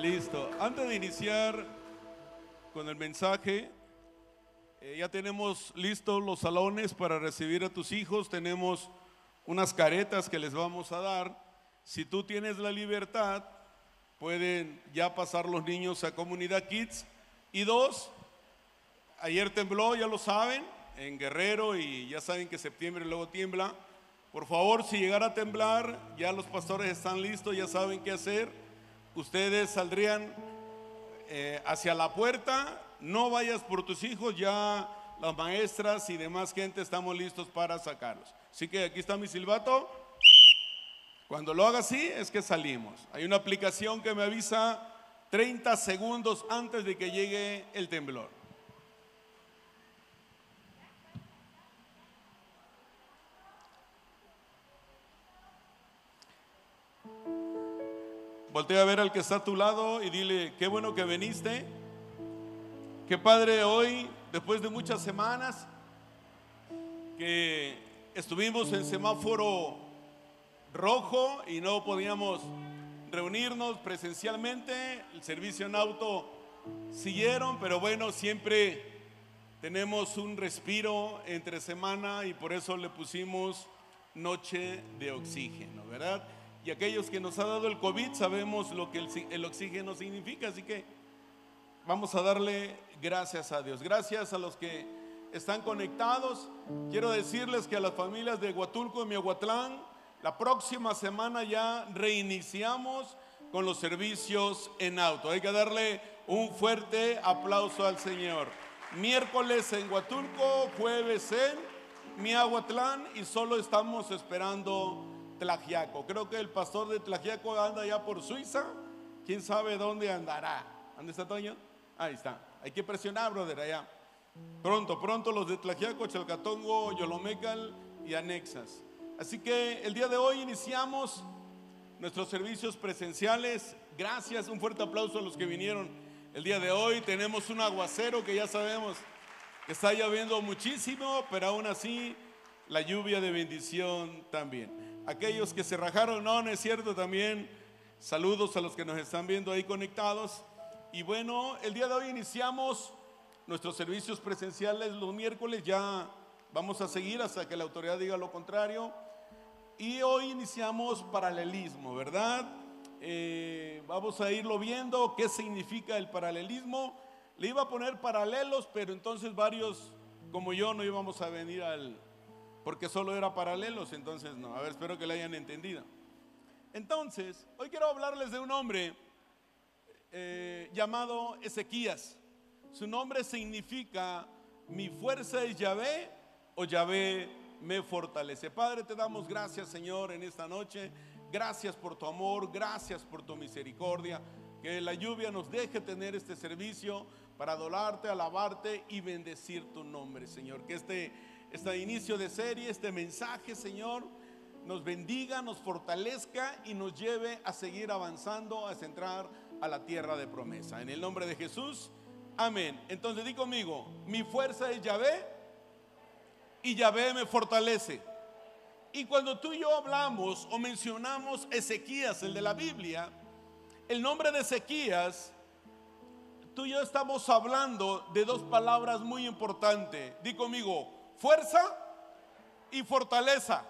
Listo. Antes de iniciar con el mensaje, eh, ya tenemos listos los salones para recibir a tus hijos. Tenemos unas caretas que les vamos a dar. Si tú tienes la libertad, pueden ya pasar los niños a Comunidad Kids. Y dos, ayer tembló, ya lo saben, en Guerrero y ya saben que septiembre luego tiembla. Por favor, si llegara a temblar, ya los pastores están listos, ya saben qué hacer. Ustedes saldrían eh, hacia la puerta, no vayas por tus hijos, ya las maestras y demás gente estamos listos para sacarlos. Así que aquí está mi silbato. Cuando lo haga así es que salimos. Hay una aplicación que me avisa 30 segundos antes de que llegue el temblor. Voltea a ver al que está a tu lado y dile, qué bueno que viniste. Qué padre hoy, después de muchas semanas, que estuvimos en semáforo rojo y no podíamos reunirnos presencialmente. El servicio en auto siguieron, pero bueno, siempre tenemos un respiro entre semana y por eso le pusimos noche de oxígeno, ¿verdad? Y aquellos que nos ha dado el COVID sabemos lo que el, oxígeno significa, así que vamos a darle gracias a Dios. Gracias a los que están conectados. Quiero decirles que a las familias de Huatulco y Miahuatlán, la próxima semana ya reiniciamos con los servicios en auto. Hay que darle un fuerte aplauso al Señor. Miércoles en Huatulco, jueves en Miahuatlán y solo estamos esperando Tlajiaco. Creo que el pastor de Tlajiaco anda ya por Suiza. ¿Quién sabe dónde andará? ¿Dónde está Toño? Ahí está. Hay que presionar, brother, allá. Pronto, pronto los de Tlajiaco, Chalcatongo, Yolomecal y anexas. Así que el día de hoy iniciamos nuestros servicios presenciales. Gracias, un fuerte aplauso a los que vinieron el día de hoy. Tenemos un aguacero que ya sabemos que está lloviendo muchísimo, pero aún así la lluvia de bendición también aquellos que se rajaron, no, no es cierto también. Saludos a los que nos están viendo ahí conectados. Y bueno, el día de hoy iniciamos nuestros servicios presenciales los miércoles, ya vamos a seguir hasta que la autoridad diga lo contrario. Y hoy iniciamos paralelismo, ¿verdad? Eh, vamos a irlo viendo, qué significa el paralelismo. Le iba a poner paralelos, pero entonces varios como yo no íbamos a venir al, porque solo era paralelos, entonces no. A ver, espero que le hayan entendido. Entonces, hoy quiero hablarles de un hombre eh, llamado Ezequías. Su nombre significa mi fuerza es Yahvé o Yahvé me fortalece. Padre, te damos gracias, Señor, en esta noche. Gracias por tu amor, gracias por tu misericordia. Que la lluvia nos deje tener este servicio para adorarte, alabarte y bendecir tu nombre, Señor. Que este este inicio de serie, este mensaje, Señor, nos bendiga, nos fortalezca y nos lleve a seguir avanzando, a centrar a la tierra de promesa. En el nombre de Jesús, amén. Entonces di conmigo, mi fuerza es Yahvé y Yahvé me fortalece. Y cuando tú y yo hablamos o mencionamos Ezequías, el de la Biblia, el nombre de Ezequías, tú y yo estamos hablando de dos palabras muy importantes. Di conmigo, fuerza y fortaleza.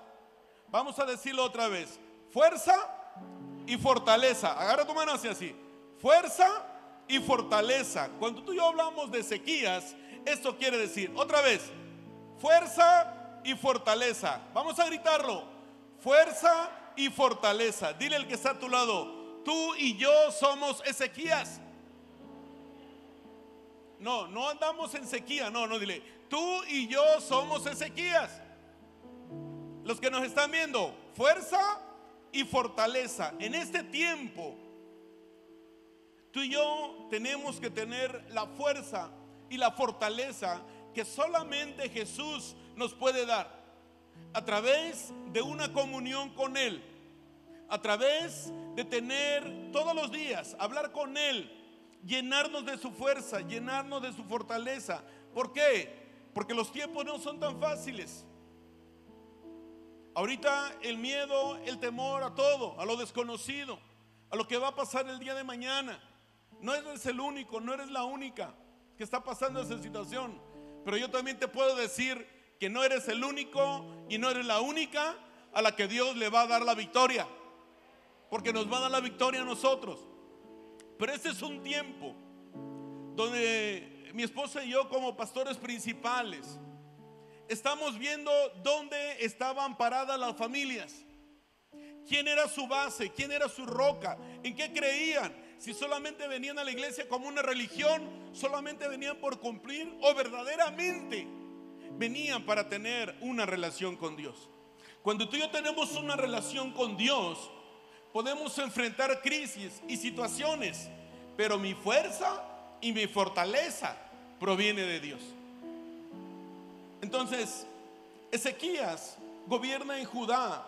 Vamos a decirlo otra vez. Fuerza y fortaleza. Agarra tu mano hacia así. Fuerza y fortaleza. Cuando tú y yo hablamos de sequías, esto quiere decir, otra vez, fuerza y fortaleza. Vamos a gritarlo. Fuerza y fortaleza. Dile al que está a tu lado, tú y yo somos Ezequías. No, no andamos en sequía, no, no, dile, tú y yo somos Ezequías. Los que nos están viendo, fuerza y fortaleza. En este tiempo, tú y yo tenemos que tener la fuerza y la fortaleza que solamente Jesús nos puede dar a través de una comunión con Él, a través de tener todos los días, hablar con Él, llenarnos de su fuerza, llenarnos de su fortaleza. ¿Por qué? Porque los tiempos no son tan fáciles. Ahorita el miedo, el temor a todo, a lo desconocido, a lo que va a pasar el día de mañana. No eres el único, no eres la única que está pasando esa situación. Pero yo también te puedo decir que no eres el único y no eres la única a la que Dios le va a dar la victoria. Porque nos va a dar la victoria a nosotros. Pero este es un tiempo donde mi esposa y yo como pastores principales estamos viendo dónde estaban paradas las familias. ¿Quién era su base? ¿Quién era su roca? ¿En qué creían? Si solamente venían a la iglesia como una religión, solamente venían por cumplir o verdaderamente venían para tener una relación con Dios. Cuando tú y yo tenemos una relación con Dios, podemos enfrentar crisis y situaciones, pero mi fuerza y mi fortaleza proviene de Dios. Entonces, Ezequías gobierna en Judá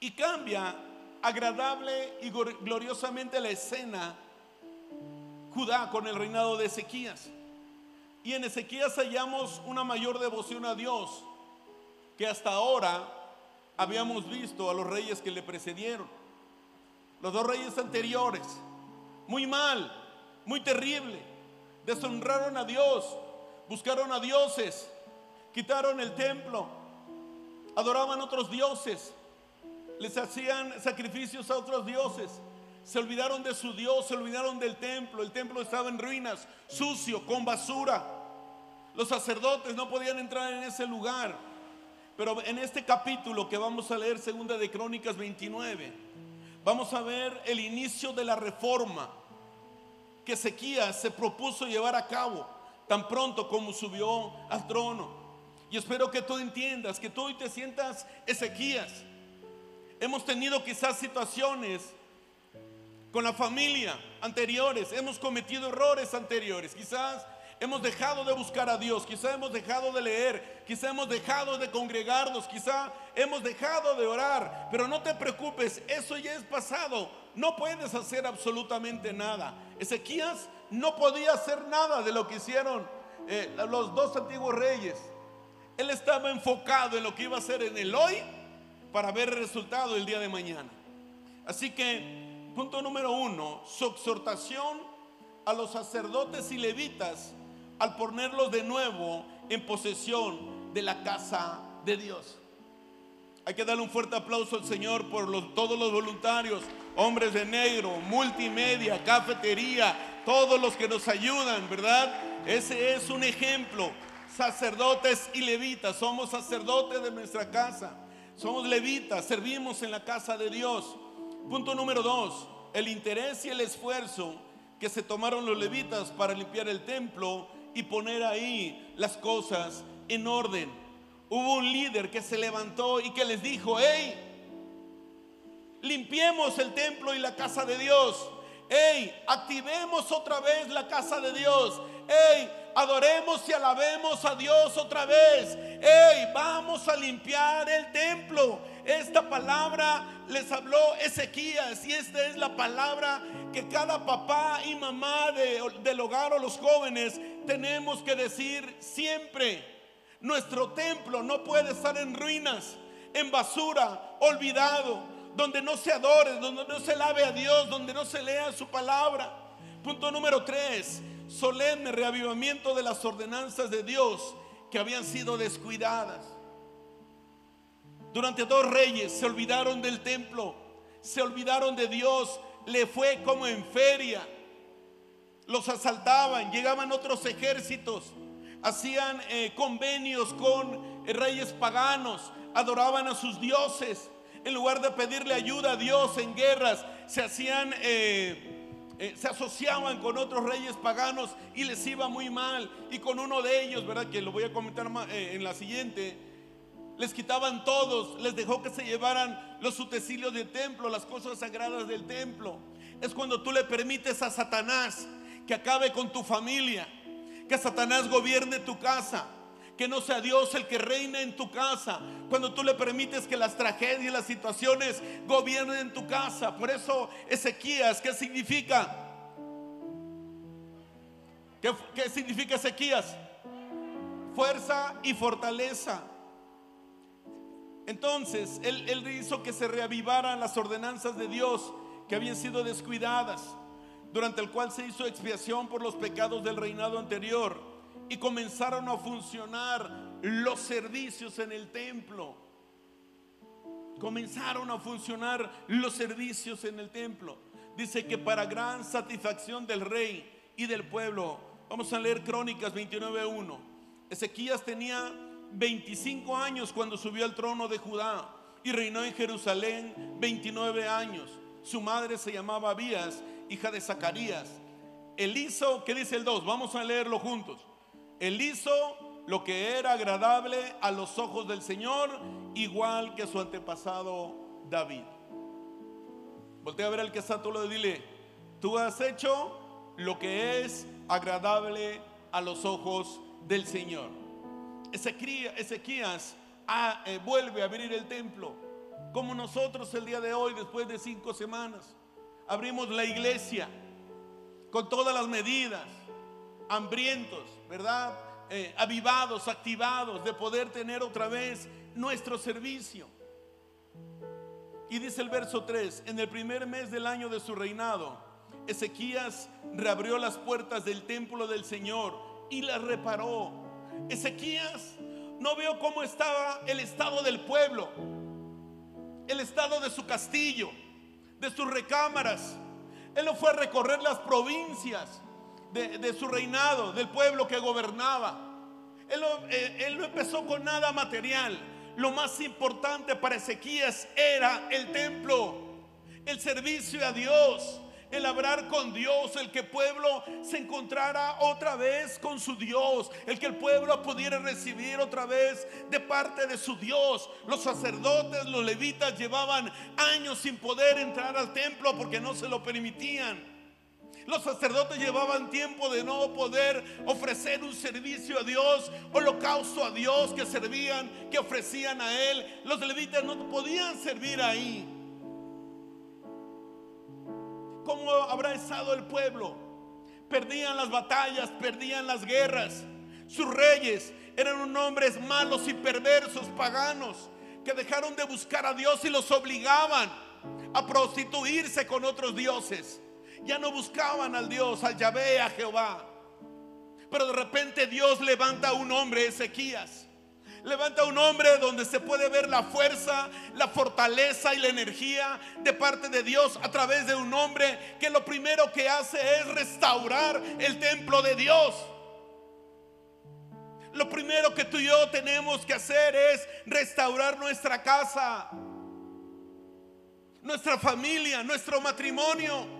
y cambia agradable y gloriosamente la escena Judá con el reinado de Ezequías. Y en Ezequías hallamos una mayor devoción a Dios que hasta ahora habíamos visto a los reyes que le precedieron. Los dos reyes anteriores, muy mal, muy terrible, deshonraron a Dios, buscaron a dioses, quitaron el templo, adoraban otros dioses, les hacían sacrificios a otros dioses. Se olvidaron de su Dios, se olvidaron del templo. El templo estaba en ruinas, sucio, con basura. Los sacerdotes no podían entrar en ese lugar. Pero en este capítulo que vamos a leer, segunda de Crónicas 29, vamos a ver el inicio de la reforma que Ezequías se propuso llevar a cabo tan pronto como subió al trono. Y espero que tú entiendas, que tú hoy te sientas Ezequías. Hemos tenido quizás situaciones con la familia anteriores, hemos cometido errores anteriores, quizás hemos dejado de buscar a Dios, quizás hemos dejado de leer, quizás hemos dejado de congregarnos, quizás hemos dejado de orar, pero no te preocupes, eso ya es pasado, no puedes hacer absolutamente nada. Ezequías no podía hacer nada de lo que hicieron eh, los dos antiguos reyes. Él estaba enfocado en lo que iba a hacer en el hoy para ver el resultado el día de mañana. Así que, punto número uno, su exhortación a los sacerdotes y levitas al ponerlos de nuevo en posesión de la casa de Dios. Hay que darle un fuerte aplauso al Señor por todos los voluntarios, hombres de negro, multimedia, cafetería, todos los que nos ayudan, ¿verdad? Ese es un ejemplo. Sacerdotes y levitas, somos sacerdotes de nuestra casa. Somos levitas, servimos en la casa de Dios. Punto número dos, el interés y el esfuerzo que se tomaron los levitas para limpiar el templo y poner ahí las cosas en orden. Hubo un líder que se levantó y que les dijo, hey, limpiemos el templo y la casa de Dios. Hey, activemos otra vez la casa de Dios. Hey, adoremos y alabemos a Dios otra vez. Hey, vamos a limpiar el templo. Esta palabra les habló Ezequías y esta es la palabra que cada papá y mamá del hogar o los jóvenes tenemos que decir siempre. Nuestro templo no puede estar en ruinas, en basura, olvidado, donde no se adore, donde no se lave a Dios, donde no se lea su palabra. Punto número tres, solemne reavivamiento de las ordenanzas de Dios que habían sido descuidadas. Durante dos reyes se olvidaron del templo, se olvidaron de Dios, le fue como en feria. Los asaltaban, llegaban otros ejércitos, hacían eh, convenios con reyes paganos, adoraban a sus dioses. En lugar de pedirle ayuda a Dios en guerras, se hacían eh, eh, se asociaban con otros reyes paganos y les iba muy mal. Y con uno de ellos, ¿verdad? Que lo voy a comentar eh, en la siguiente. Les quitaban todos, les dejó que se llevaran los utensilios del templo, las cosas sagradas del templo. Es cuando tú le permites a Satanás que acabe con tu familia, que Satanás gobierne tu casa, que no sea Dios el que reina en tu casa. Cuando tú le permites que las tragedias y las situaciones gobiernen en tu casa. Por eso Ezequías, ¿qué significa? ¿Qué, significa Ezequías? Fuerza y fortaleza. Entonces, él, hizo que se reavivaran las ordenanzas de Dios que habían sido descuidadas. durante el cual se hizo expiación por los pecados del reinado anterior y comenzaron a funcionar los servicios en el templo. Comenzaron a funcionar los servicios en el templo. Dice que para gran satisfacción del rey y del pueblo. Vamos a leer Crónicas 29.1. Ezequías tenía 25 años cuando subió al trono de Judá y reinó en Jerusalén 29 años. Su madre se llamaba Abías, hija de Zacarías. Hizo, ¿qué dice el 2? Vamos a leerlo juntos. Él hizo lo que era agradable a los ojos del Señor, igual que su antepasado David. Voltea a ver al que está tú lo dile, tú has hecho lo que es agradable a los ojos del Señor. Ezequías, ah, eh, vuelve a abrir el templo, como nosotros el día de hoy, después de cinco semanas. Abrimos la iglesia con todas las medidas, hambrientos, ¿verdad? Eh, avivados, activados de poder tener otra vez nuestro servicio. Y dice el verso 3, en el primer mes del año de su reinado, Ezequías reabrió las puertas del templo del Señor y las reparó. Ezequías no vio cómo estaba el estado del pueblo, el estado de su castillo, de sus recámaras. Él no fue a recorrer las provincias de, su reinado, del pueblo que gobernaba. Él eh, él no empezó con nada material. Lo más importante para Ezequías era el templo, el servicio a Dios el hablar con Dios, el que el pueblo se encontrara otra vez con su Dios, el que el pueblo pudiera recibir otra vez de parte de su Dios. Los sacerdotes, los levitas llevaban años sin poder entrar al templo porque no se lo permitían. Los sacerdotes llevaban tiempo de no poder ofrecer un servicio a Dios, holocausto a Dios que servían, que ofrecían a Él. Los levitas no podían servir ahí cómo habrá estado el pueblo. Perdían las batallas, perdían las guerras. Sus reyes eran hombres malos y perversos, paganos, que dejaron de buscar a Dios y los obligaban a prostituirse con otros dioses. Ya no buscaban al Dios, al Yahvé, a Jehová. Pero de repente Dios levanta a un hombre, Ezequías, Levanta un hombre donde se puede ver la fuerza, la fortaleza y la energía de parte de Dios a través de un hombre que lo primero que hace es restaurar el templo de Dios. Lo primero que tú y yo tenemos que hacer es restaurar nuestra casa, nuestra familia, nuestro matrimonio.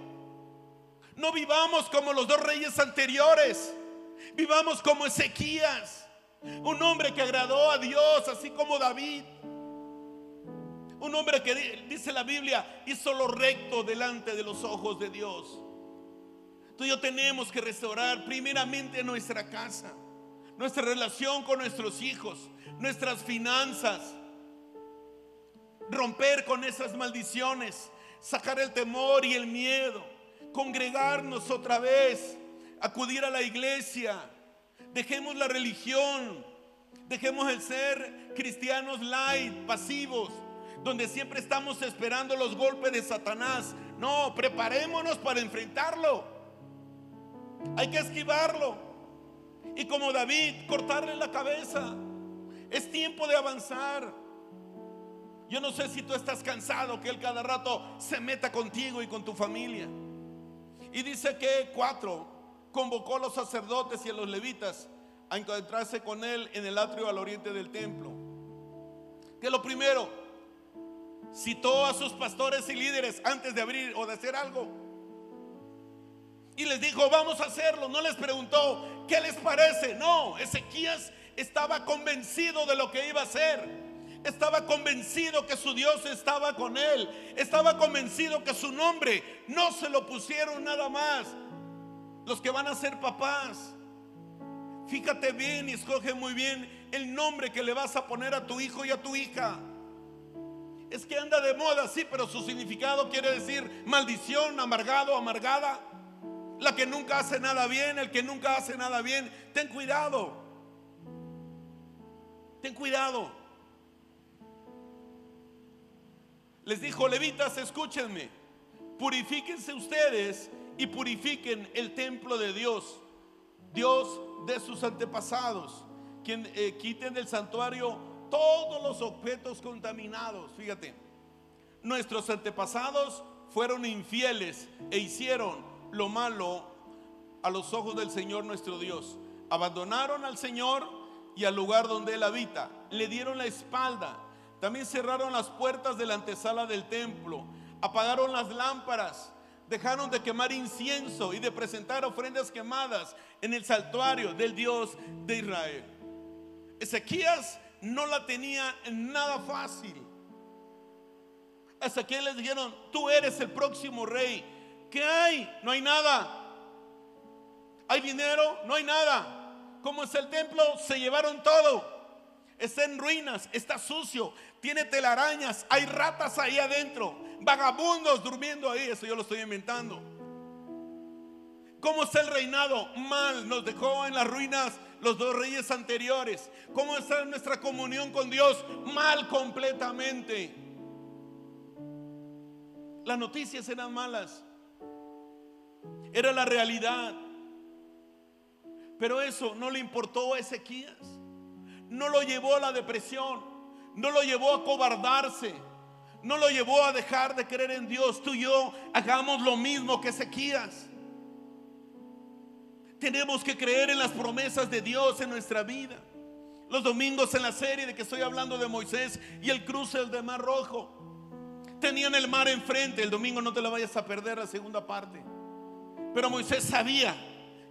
No vivamos como los dos reyes anteriores, vivamos como Ezequías. Un hombre que agradó a Dios, así como David. Un hombre que dice la Biblia hizo lo recto delante de los ojos de Dios. Tú y yo tenemos que restaurar primeramente nuestra casa, nuestra relación con nuestros hijos, nuestras finanzas, romper con esas maldiciones, sacar el temor y el miedo, congregarnos otra vez, acudir a la iglesia, Dejemos la religión. Dejemos el ser cristianos light, pasivos, donde siempre estamos esperando los golpes de Satanás. No, preparémonos para enfrentarlo. Hay que esquivarlo. Y como David, cortarle la cabeza. Es tiempo de avanzar. Yo no sé si tú estás cansado que él cada rato se meta contigo y con tu familia. Y dice que cuatro, convocó a los sacerdotes y a los levitas a encontrarse con él en el atrio al oriente del templo. Que lo primero, citó a sus pastores y líderes antes de abrir o de hacer algo. Y les dijo, vamos a hacerlo. No les preguntó, ¿qué les parece? No, Ezequías estaba convencido de lo que iba a hacer. Estaba convencido que su Dios estaba con él. Estaba convencido que su nombre no se lo pusieron nada más los que van a ser papás. Fíjate bien y escoge muy bien el nombre que le vas a poner a tu hijo y a tu hija. Es que anda de moda, sí, pero su significado quiere decir maldición, amargado, amargada. La que nunca hace nada bien, el que nunca hace nada bien. Ten cuidado. Ten cuidado. Les dijo, levitas, escúchenme. Purifíquense ustedes y purifiquen el templo de Dios, Dios de sus antepasados, quien eh, quiten del santuario todos los objetos contaminados. Fíjate, nuestros antepasados fueron infieles e hicieron lo malo a los ojos del Señor nuestro Dios. Abandonaron al Señor y al lugar donde Él habita. Le dieron la espalda. También cerraron las puertas de la antesala del templo. Apagaron las lámparas. Dejaron de quemar incienso y de presentar ofrendas quemadas en el santuario del Dios de Israel. Ezequías no la tenía nada fácil. Hasta que les dijeron, tú eres el próximo rey. ¿Qué hay? No hay nada. ¿Hay dinero? No hay nada. ¿Cómo es el templo? Se llevaron todo. Está en ruinas, está sucio, tiene telarañas, hay ratas ahí adentro, vagabundos durmiendo ahí, eso yo lo estoy inventando. ¿Cómo está el reinado? Mal, nos dejó en las ruinas los dos reyes anteriores. ¿Cómo está nuestra comunión con Dios? Mal completamente. Las noticias eran malas. Era la realidad. Pero eso no le importó a Ezequías. No lo llevó a la depresión. No lo llevó a cobardarse. No lo llevó a dejar de creer en Dios. Tú y yo hagamos lo mismo que Ezequías. Tenemos que creer en las promesas de Dios en nuestra vida. Los domingos en la serie de que estoy hablando de Moisés y el cruce del Mar Rojo. Tenían el mar enfrente. El domingo no te la vayas a perder la segunda parte. Pero Moisés sabía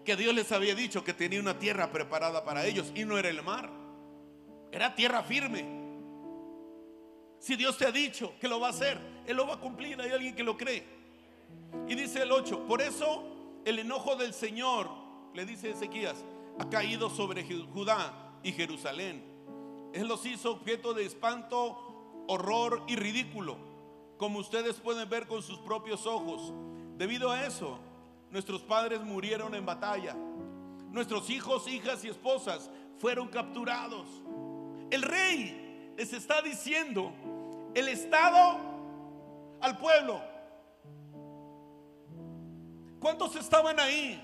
que Dios les había dicho que tenía una tierra preparada para ellos y no era el mar, era tierra firme. Si Dios te ha dicho que lo va a hacer, Él lo va a cumplir. Hay alguien que lo cree. Y dice el 8, por eso el enojo del Señor, le dice Ezequías, ha caído sobre Judá y Jerusalén. Él los hizo objeto de espanto, horror y ridículo, como ustedes pueden ver con sus propios ojos. Debido a eso, Nuestros padres murieron en batalla. Nuestros hijos, hijas y esposas fueron capturados. El rey les está diciendo el Estado al pueblo. ¿Cuántos estaban ahí?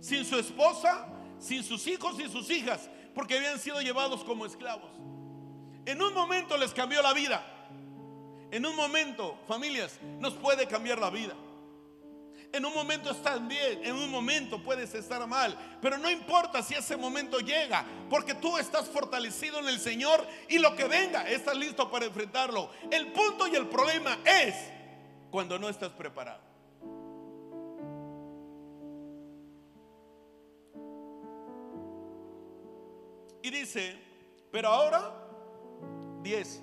Sin su esposa, sin sus hijos y sus hijas, porque habían sido llevados como esclavos. En un momento les cambió la vida. En un momento, familias, nos puede cambiar la vida. En un momento estás bien, en un momento puedes estar mal, pero no importa si ese momento llega, porque tú estás fortalecido en el Señor y lo que venga, estás listo para enfrentarlo. El punto y el problema es cuando no estás preparado. Y dice, pero ahora, 10,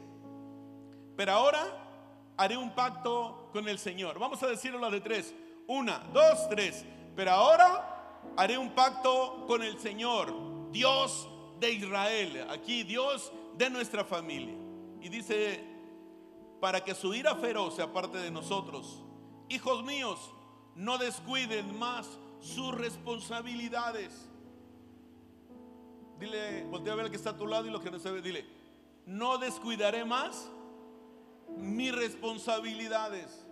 pero ahora haré un pacto con el Señor. Vamos a decirlo la de tres. Una, dos, tres. Pero ahora haré un pacto con el Señor, Dios de Israel. Aquí Dios de nuestra familia. Y dice, para que su ira feroz se aparte de nosotros. Hijos míos, no descuiden más sus responsabilidades. Dile, voltea a ver el que está a tu lado y lo que no se ve. Dile, no descuidaré más mis responsabilidades.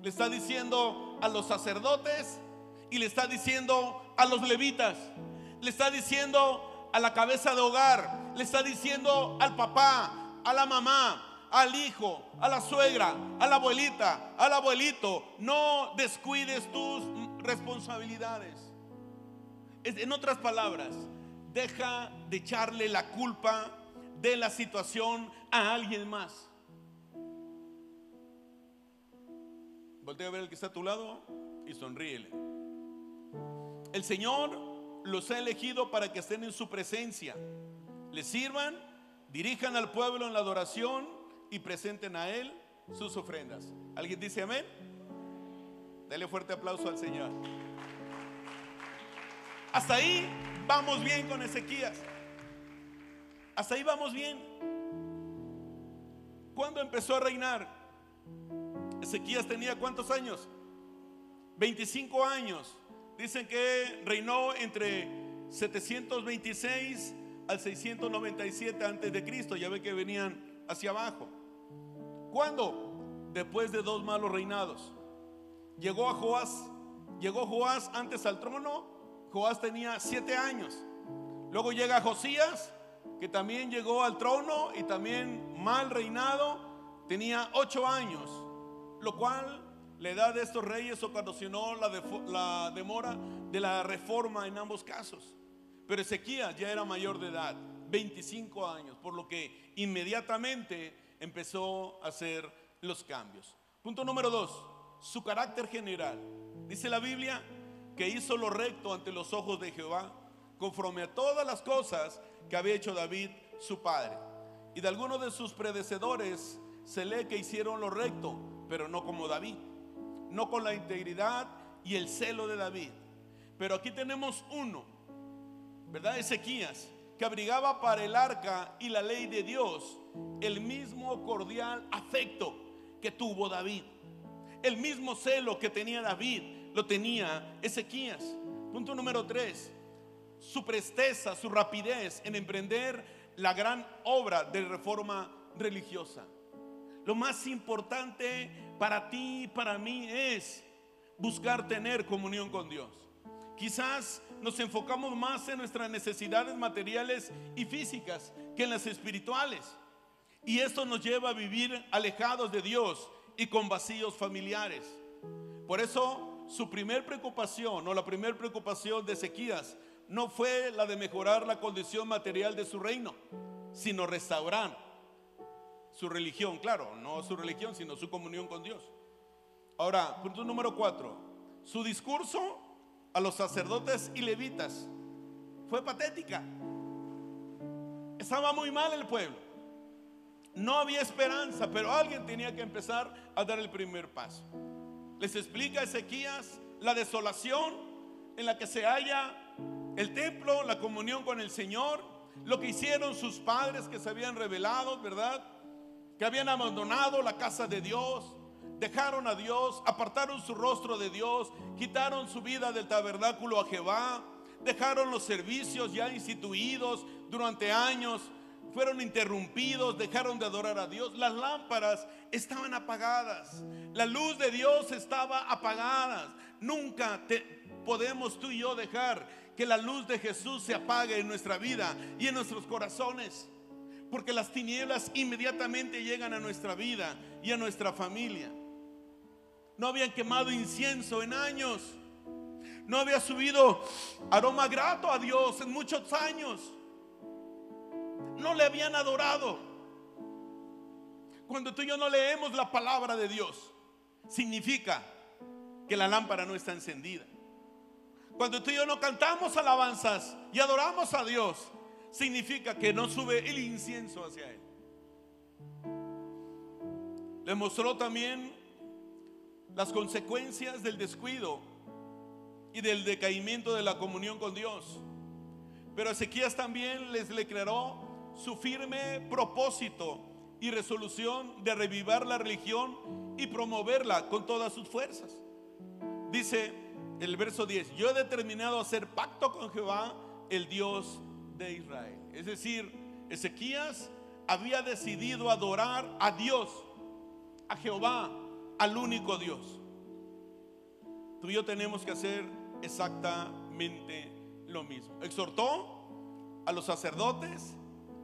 Le está diciendo a los sacerdotes y le está diciendo a los levitas. Le está diciendo a la cabeza de hogar. Le está diciendo al papá, a la mamá, al hijo, a la suegra, a la abuelita, al abuelito. No descuides tus responsabilidades. En otras palabras, deja de echarle la culpa de la situación a alguien más. Voltea a ver el que está a tu lado y sonríele. El Señor los ha elegido para que estén en su presencia, le sirvan, dirijan al pueblo en la adoración y presenten a Él sus ofrendas. ¿Alguien dice amén? Dale fuerte aplauso al Señor. Hasta ahí vamos bien con Ezequías. Hasta ahí vamos bien. ¿Cuándo empezó a reinar? Ezequías tenía cuántos años? 25 años. Dicen que reinó entre 726 al 697 antes de Cristo. Ya ve que venían hacia abajo. ¿Cuándo? Después de dos malos reinados. Llegó a Joás Llegó Joás antes al trono, Joás tenía siete años. Luego llega Josías, que también llegó al trono y también mal reinado, tenía ocho años, lo cual la edad de estos reyes ocasionó la, la demora de la reforma en ambos casos. Pero Ezequías ya era mayor de edad, 25 años, por lo que inmediatamente empezó a hacer los cambios. Punto número dos, su carácter general. Dice la Biblia que hizo lo recto ante los ojos de Jehová, conforme a todas las cosas que había hecho David, su padre. Y de algunos de sus predecesores se lee que hicieron lo recto, pero no como David, no con la integridad y el celo de David. Pero aquí tenemos uno, ¿verdad? Ezequías, que abrigaba para el arca y la ley de Dios el mismo cordial afecto que tuvo David. El mismo celo que tenía David lo tenía Ezequías. Punto número tres, su presteza, su rapidez en emprender la gran obra de reforma religiosa. Lo más importante para ti y para mí es buscar tener comunión con Dios. Quizás nos enfocamos más en nuestras necesidades materiales y físicas que en las espirituales. Y esto nos lleva a vivir alejados de Dios y con vacíos familiares. Por eso su primer preocupación o la primera preocupación de Ezequías no fue la de mejorar la condición material de su reino, sino restaurar su religión, claro, no su religión, sino su comunión con Dios. Ahora, punto número cuatro, su discurso a los sacerdotes y levitas fue patética. Estaba muy mal el pueblo. No había esperanza, pero alguien tenía que empezar a dar el primer paso. Les explica Ezequías la desolación en la que se halla el templo, la comunión con el Señor, lo que hicieron sus padres que se habían revelado, ¿verdad? Que habían abandonado la casa de Dios, dejaron a Dios, apartaron su rostro de Dios, quitaron su vida del tabernáculo a Jehová, dejaron los servicios ya instituidos durante años fueron interrumpidos, dejaron de adorar a Dios. Las lámparas estaban apagadas. La luz de Dios estaba apagada. Nunca podemos tú y yo dejar que la luz de Jesús se apague en nuestra vida y en nuestros corazones. Porque las tinieblas inmediatamente llegan a nuestra vida y a nuestra familia. No habían quemado incienso en años. No había subido aroma grato a Dios en muchos años no le habían adorado. Cuando tú y yo no leemos la palabra de Dios, significa que la lámpara no está encendida. Cuando tú y yo no cantamos alabanzas y adoramos a Dios, significa que no sube el incienso hacia Él. Le mostró también las consecuencias del descuido y del decaimiento de la comunión con Dios. Pero Ezequías también les declaró su firme propósito y resolución de revivar la religión y promoverla con todas sus fuerzas. Dice el verso 10, yo he determinado hacer pacto con Jehová, el Dios de Israel. Es decir, Ezequías había decidido adorar a Dios, a Jehová, al único Dios. Tú y yo tenemos que hacer exactamente lo mismo. Exhortó a los sacerdotes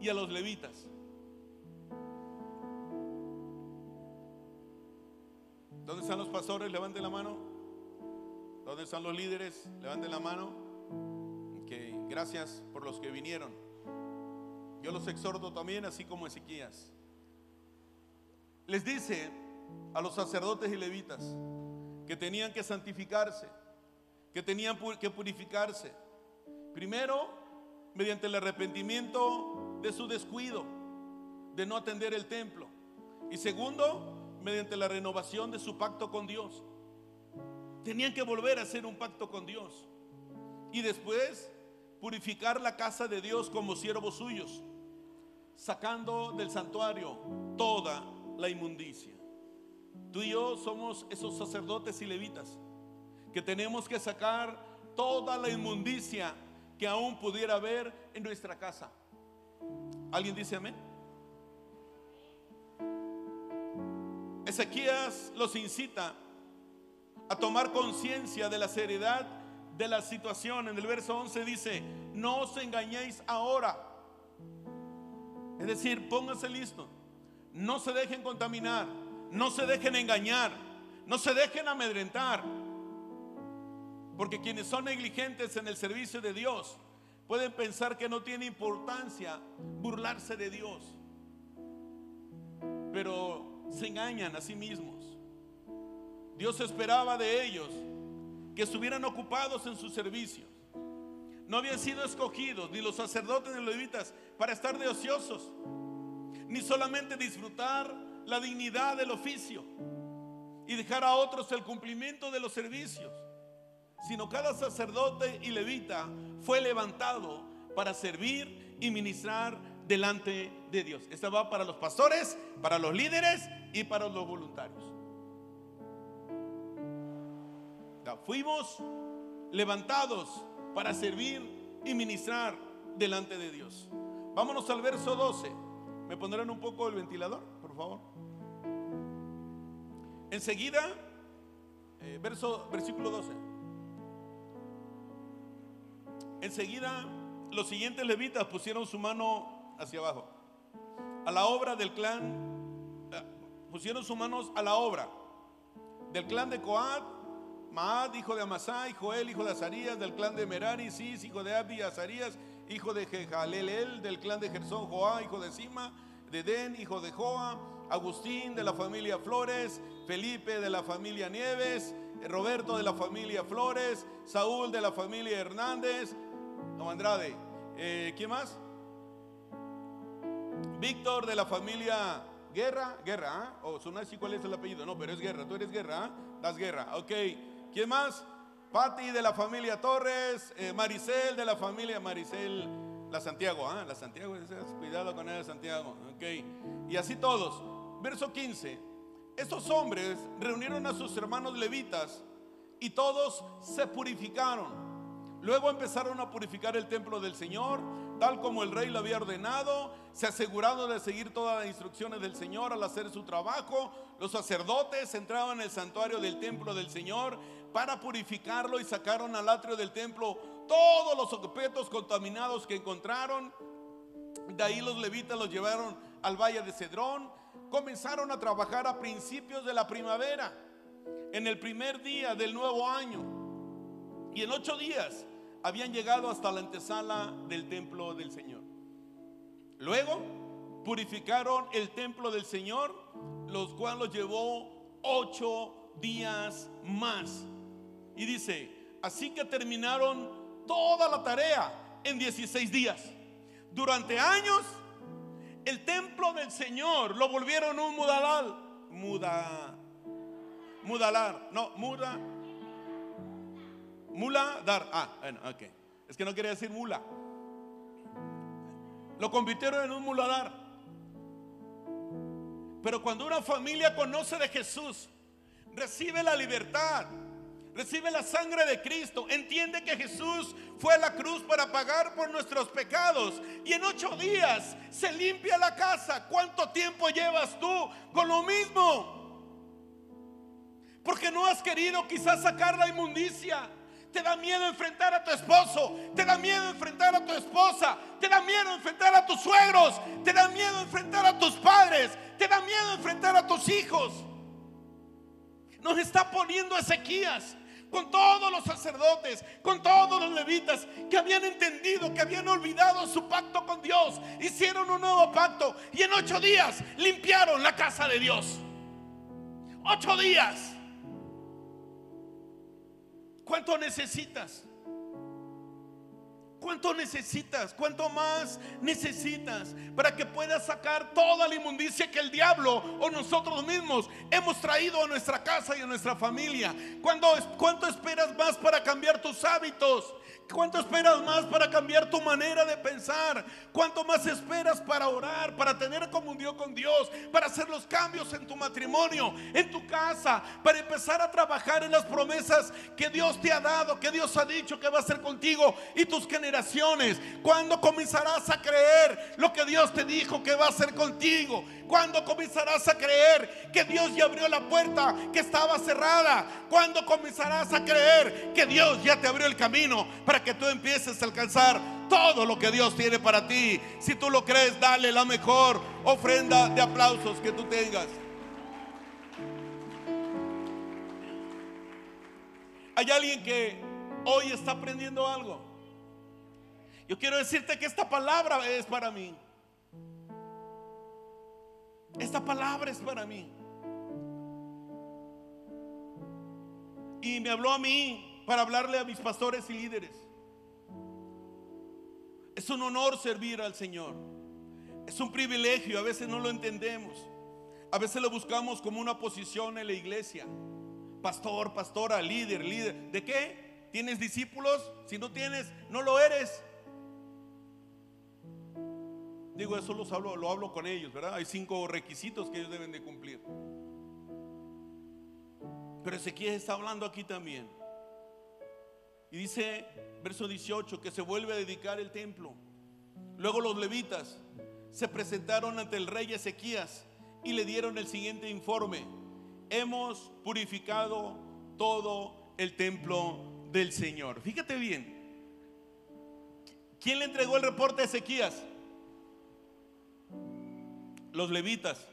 y a los levitas. ¿Dónde están los pastores? Levanten la mano. ¿Dónde están los líderes? Levanten la mano. Gracias por los que vinieron. Yo los exhorto también, así como Ezequías. Les dice a los sacerdotes y levitas que tenían que santificarse, que tenían que purificarse. Primero, mediante el arrepentimiento de su descuido, de no atender el templo. Y segundo, mediante la renovación de su pacto con Dios. Tenían que volver a hacer un pacto con Dios. Y después purificar la casa de Dios como siervos suyos, sacando del santuario toda la inmundicia. Tú y yo somos esos sacerdotes y levitas que tenemos que sacar toda la inmundicia que aún pudiera haber en nuestra casa. ¿Alguien dice amén? Ezequías los incita a tomar conciencia de la seriedad de la situación. En el verso 11 dice, no os engañéis ahora. Es decir, pónganse listos. No se dejen contaminar. No se dejen engañar. No se dejen amedrentar. Porque quienes son negligentes en el servicio de Dios pueden pensar que no tiene importancia burlarse de Dios. Pero se engañan a sí mismos. Dios esperaba de ellos que estuvieran ocupados en su servicio. No habían sido escogidos ni los sacerdotes ni los levitas para estar de ociosos, ni solamente disfrutar la dignidad del oficio y dejar a otros el cumplimiento de los servicios, sino cada sacerdote y levita fue levantado para servir y ministrar delante de Dios. Esta va para los pastores, para los líderes y para los voluntarios. Fuimos levantados para servir y ministrar delante de Dios. Vámonos al verso 12. ¿Me pondrán un poco el ventilador, por favor? Enseguida, eh, verso, versículo 12. Enseguida, los siguientes levitas pusieron su mano hacia abajo. A la obra del clan, eh, pusieron sus manos a la obra del clan de Coat Maad, hijo de Amasai, Joel, hijo de Azarías, del clan de Merari, Cis, hijo de Abdi, Azarías, hijo de Jejalelel, del clan de Gersón, Joá, hijo de Sima, de Den, hijo de Joa, Agustín, de la familia Flores, Felipe, de la familia Nieves, Roberto, de la familia Flores, Saúl, de la familia Hernández, no Andrade, eh, ¿quién más? Víctor, de la familia Guerra, Guerra, ¿ah? o oh, si cuál es el apellido, no, pero es Guerra, tú eres Guerra, ¿ah? Das Guerra, ok. ¿Quién más? Patti de la familia Torres, eh, Maricel de la familia Maricel, la Santiago, ¿ah? La Santiago, cuidado con ella, Santiago, ok. Y así todos. Verso 15. Estos hombres reunieron a sus hermanos levitas y todos se purificaron. Luego empezaron a purificar el templo del Señor, tal como el rey lo había ordenado. Se aseguraron de seguir todas las instrucciones del Señor al hacer su trabajo. Los sacerdotes entraban en el santuario del templo del Señor para purificarlo y sacaron al atrio del templo todos los objetos contaminados que encontraron. De ahí los levitas los llevaron al valle de Cedrón. Comenzaron a trabajar a principios de la primavera, en el primer día del nuevo año. Y en ocho días habían llegado hasta la antesala del templo del Señor. Luego purificaron el templo del Señor, los cuales los llevó ocho días más. Y dice, así que terminaron toda la tarea en 16 días. Durante años, el templo del Señor lo volvieron un mudalal. Muda, mudalar, no, muda, mula, dar. Ah, bueno, ok. Es que no quería decir mula. Lo convirtieron en un muladar. Pero cuando una familia conoce de Jesús, recibe la libertad, recibe la sangre de Cristo, entiende que Jesús fue a la cruz para pagar por nuestros pecados y en ocho días se limpia la casa. ¿Cuánto tiempo llevas tú con lo mismo? Porque no has querido quizás sacar la inmundicia. Te da miedo enfrentar a tu esposo, te da miedo enfrentar a tu esposa, te da miedo enfrentar a tus suegros, te da miedo enfrentar a tus padres, te da miedo enfrentar a tus hijos. Nos está poniendo Ezequías con todos los sacerdotes, con todos los levitas que habían entendido, que habían olvidado su pacto con Dios, hicieron un nuevo pacto y en ocho días limpiaron la casa de Dios. Ocho días. ¿Cuánto necesitas? ¿Cuánto necesitas? ¿Cuánto más necesitas para que puedas sacar toda la inmundicia que el diablo o nosotros mismos hemos traído a nuestra casa y a nuestra familia? ¿Cuánto esperas más para cambiar tus hábitos? ¿Cuánto esperas más para cambiar tu manera de pensar? ¿Cuánto más esperas para orar, para tener comunión con Dios, para hacer los cambios en tu matrimonio, en tu casa, para empezar a trabajar en las promesas que Dios te ha dado, que Dios ha dicho que va a hacer contigo y tus generaciones? ¿Cuándo comenzarás a creer lo que Dios te dijo que va a hacer contigo? ¿Cuándo comenzarás a creer que Dios ya abrió la puerta que estaba cerrada? ¿Cuándo comenzarás a creer que Dios ya te abrió el camino para que tú empieces a alcanzar todo lo que Dios tiene para ti? Si tú lo crees, dale la mejor ofrenda de aplausos que tú tengas. Hay alguien que hoy está aprendiendo algo. Yo quiero decirte que esta palabra es para mí. Esta palabra es para mí. Y me habló a mí para hablarle a mis pastores y líderes. Es un honor servir al Señor. Es un privilegio, a veces no lo entendemos. A veces lo buscamos como una posición en la iglesia. Pastor, pastora, líder, líder. ¿De qué? ¿Tienes discípulos? Si no tienes, no lo eres. Digo, eso los hablo, lo hablo con ellos, ¿verdad? Hay cinco requisitos que ellos deben de cumplir. Pero Ezequiel está hablando aquí también. Y dice, verso 18, que se vuelve a dedicar el templo. Luego los levitas se presentaron ante el rey Ezequías y le dieron el siguiente informe. Hemos purificado todo el templo del Señor. Fíjate bien. ¿Quién le entregó el reporte a Ezequías? Los levitas.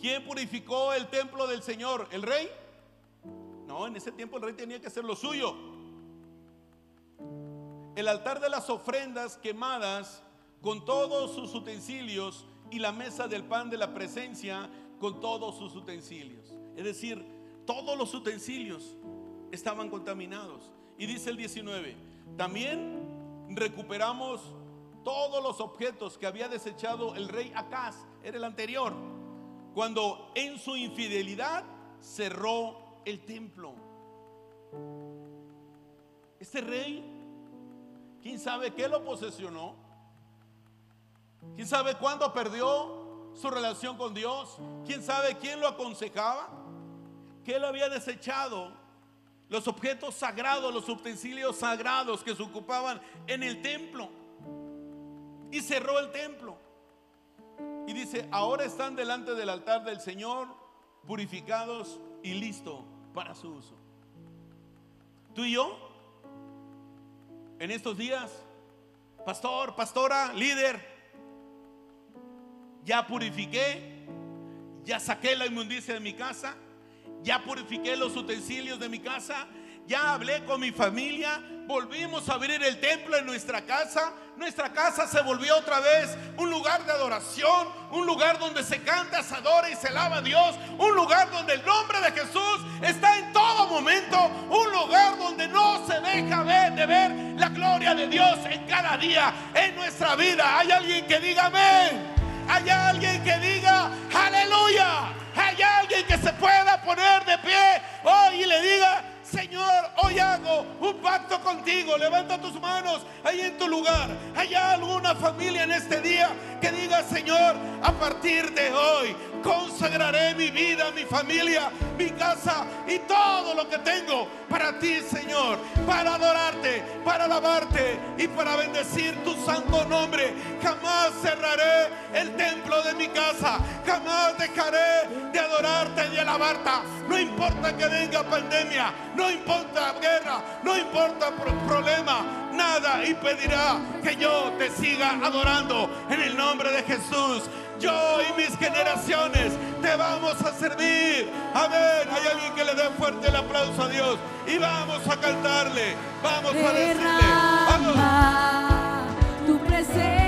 ¿Quién purificó el templo del Señor? ¿El rey? No, en ese tiempo el rey tenía que hacer lo suyo. El altar de las ofrendas quemadas con todos sus utensilios y la mesa del pan de la presencia con todos sus utensilios. Es decir, todos los utensilios estaban contaminados. Y dice el 19, también recuperamos todos los objetos que había desechado el rey Acaz, era el anterior, cuando en su infidelidad cerró el templo. Este rey, ¿quién sabe qué lo posesionó? ¿Quién sabe cuándo perdió su relación con Dios? ¿Quién sabe quién lo aconsejaba? Que él había desechado los objetos sagrados, los utensilios sagrados que se ocupaban en el templo y cerró el templo. Y dice, ahora están delante del altar del Señor, purificados y listos para su uso. Tú y yo, en estos días, pastor, pastora, líder, ya purifiqué, ya saqué la inmundicia de mi casa, ya purifiqué los utensilios de mi casa, ya hablé con mi familia, volvimos a abrir el templo en nuestra casa. Nuestra casa se volvió otra vez un lugar de adoración, un lugar donde se canta, se adora y se alaba a Dios, un lugar donde el nombre de Jesús está en todo momento, un lugar donde no se deja ver de ver la gloria de Dios en cada día en nuestra vida. Hay alguien que diga amén. Hay alguien que diga aleluya. Hay alguien que se pueda poner de pie hoy y le diga Señor, hoy hago un pacto contigo. Levanta tus manos ahí en tu lugar. ¿Hay alguna familia en este día que diga, Señor, a partir de hoy consagraré mi vida, mi familia, mi casa y todo lo que tengo para ti, Señor, para adorarte, para alabarte y para bendecir tu santo nombre. Jamás cerraré el templo de mi casa, jamás dejaré de adorarte y de alabarte. No importa que venga pandemia, no importa guerra, no importa problema, nada impedirá que yo te siga adorando en el nombre de Jesús yo y mis generaciones te vamos a servir. Amén. Hay alguien que le dé fuerte el aplauso a Dios y vamos a cantarle. Vamos a decirle. Vamos. Tu presencia,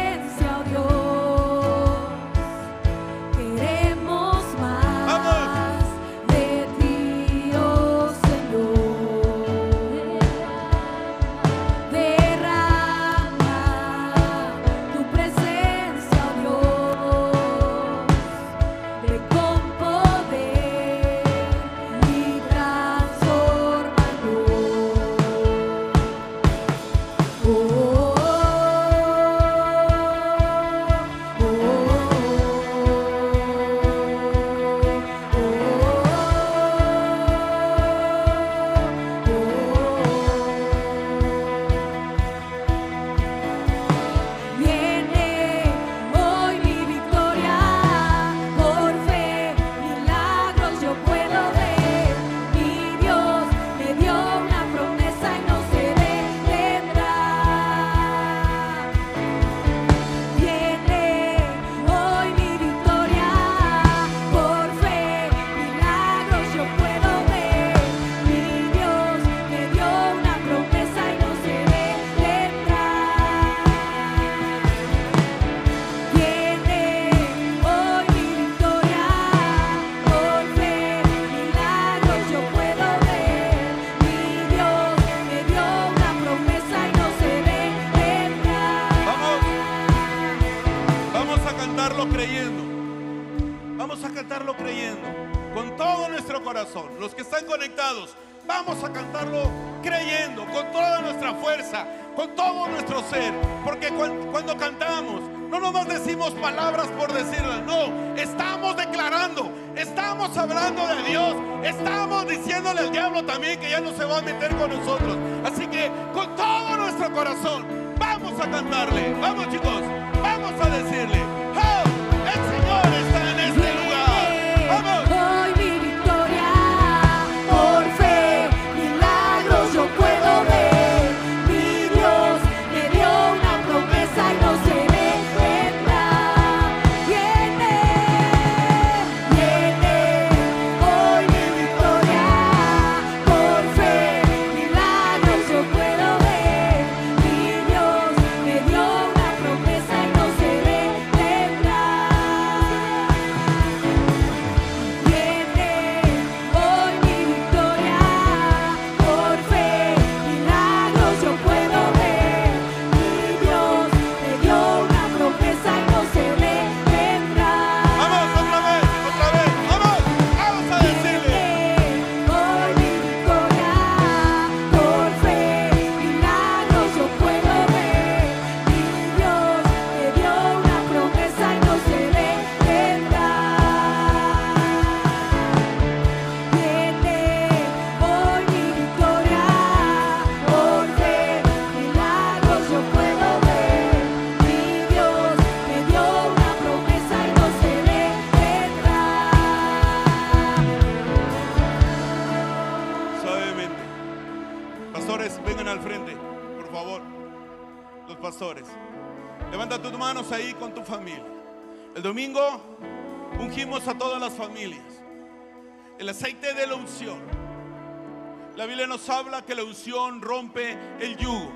La Biblia nos habla que la unción rompe el yugo.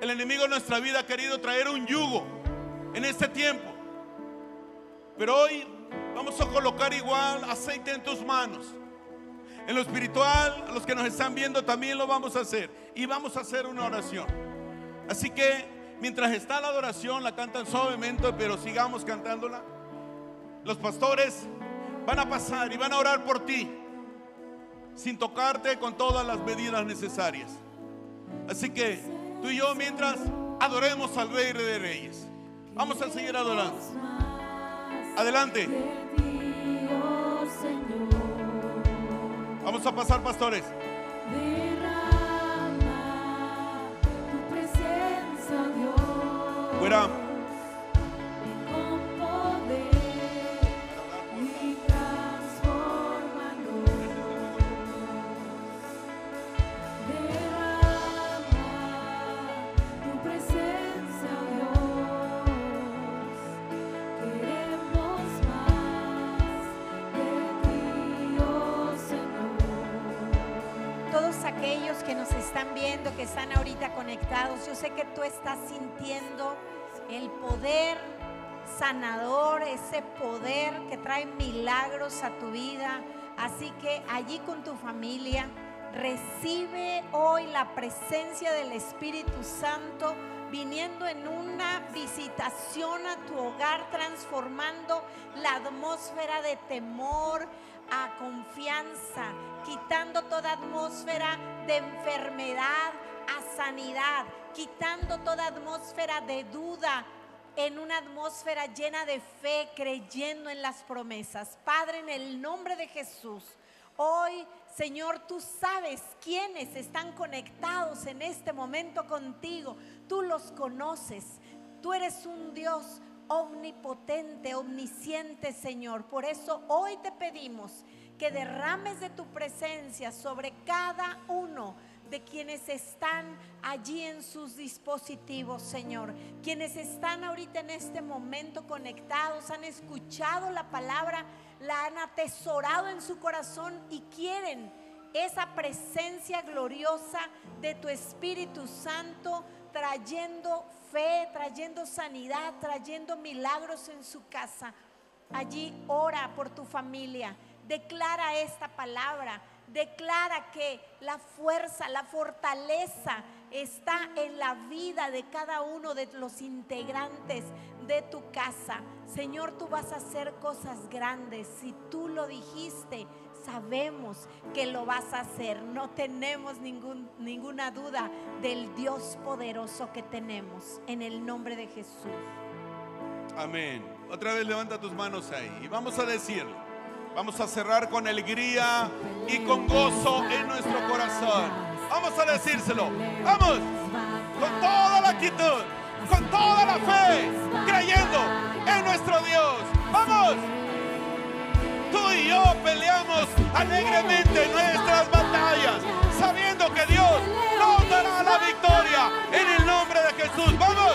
El enemigo de nuestra vida ha querido traer un yugo en este tiempo. Pero hoy vamos a colocar igual aceite en tus manos. En lo espiritual, los que nos están viendo también lo vamos a hacer. Y vamos a hacer una oración. Así que mientras está la adoración, la cantan suavemente, pero sigamos cantándola. Los pastores van a pasar y van a orar por ti, sin tocarte con todas las medidas necesarias. Así que tú y yo, mientras adoremos al Rey de Reyes, vamos a seguir adorando. Adelante, vamos a pasar, pastores. derrama tu presencia, Dios, están viendo, que están ahorita conectados, yo sé que tú estás sintiendo el poder sanador, ese poder que trae milagros a tu vida. Así que allí con tu familia, recibe hoy la presencia del Espíritu Santo viniendo en una visitación a tu hogar, transformando la atmósfera de temor a confianza, quitando toda atmósfera de enfermedad a sanidad, quitando toda atmósfera de duda en una atmósfera llena de fe, creyendo en las promesas. Padre, en el nombre de Jesús, hoy, Señor, tú sabes quiénes están conectados en este momento contigo. Tú los conoces. Tú eres un Dios omnipotente, omnisciente, Señor. Por eso hoy te pedimos que derrames de tu presencia sobre cada uno de quienes están allí en sus dispositivos, Señor. Quienes están ahorita en este momento conectados, han escuchado la palabra, la han atesorado en su corazón y quieren esa presencia gloriosa de tu Espíritu Santo trayendo fe, trayendo sanidad, trayendo milagros en su casa. Allí ora por tu familia, declara esta palabra, Declara que la fuerza, la fortaleza está en la vida de cada uno de los integrantes de tu casa. Señor, tú vas a hacer cosas grandes. Si tú lo dijiste, sabemos que lo vas a hacer. No tenemos ninguna duda del Dios poderoso que tenemos. En el nombre de Jesús. Amén. Otra vez levanta tus manos ahí y vamos a decirlo. Vamos a cerrar con alegría y con gozo en nuestro corazón. Vamos a decírselo. Vamos. Con toda la actitud, con toda la fe, creyendo en nuestro Dios. Vamos. Yo peleamos alegremente nuestras batallas, sabiendo que Dios nos dará la victoria en el nombre de Jesús. Vamos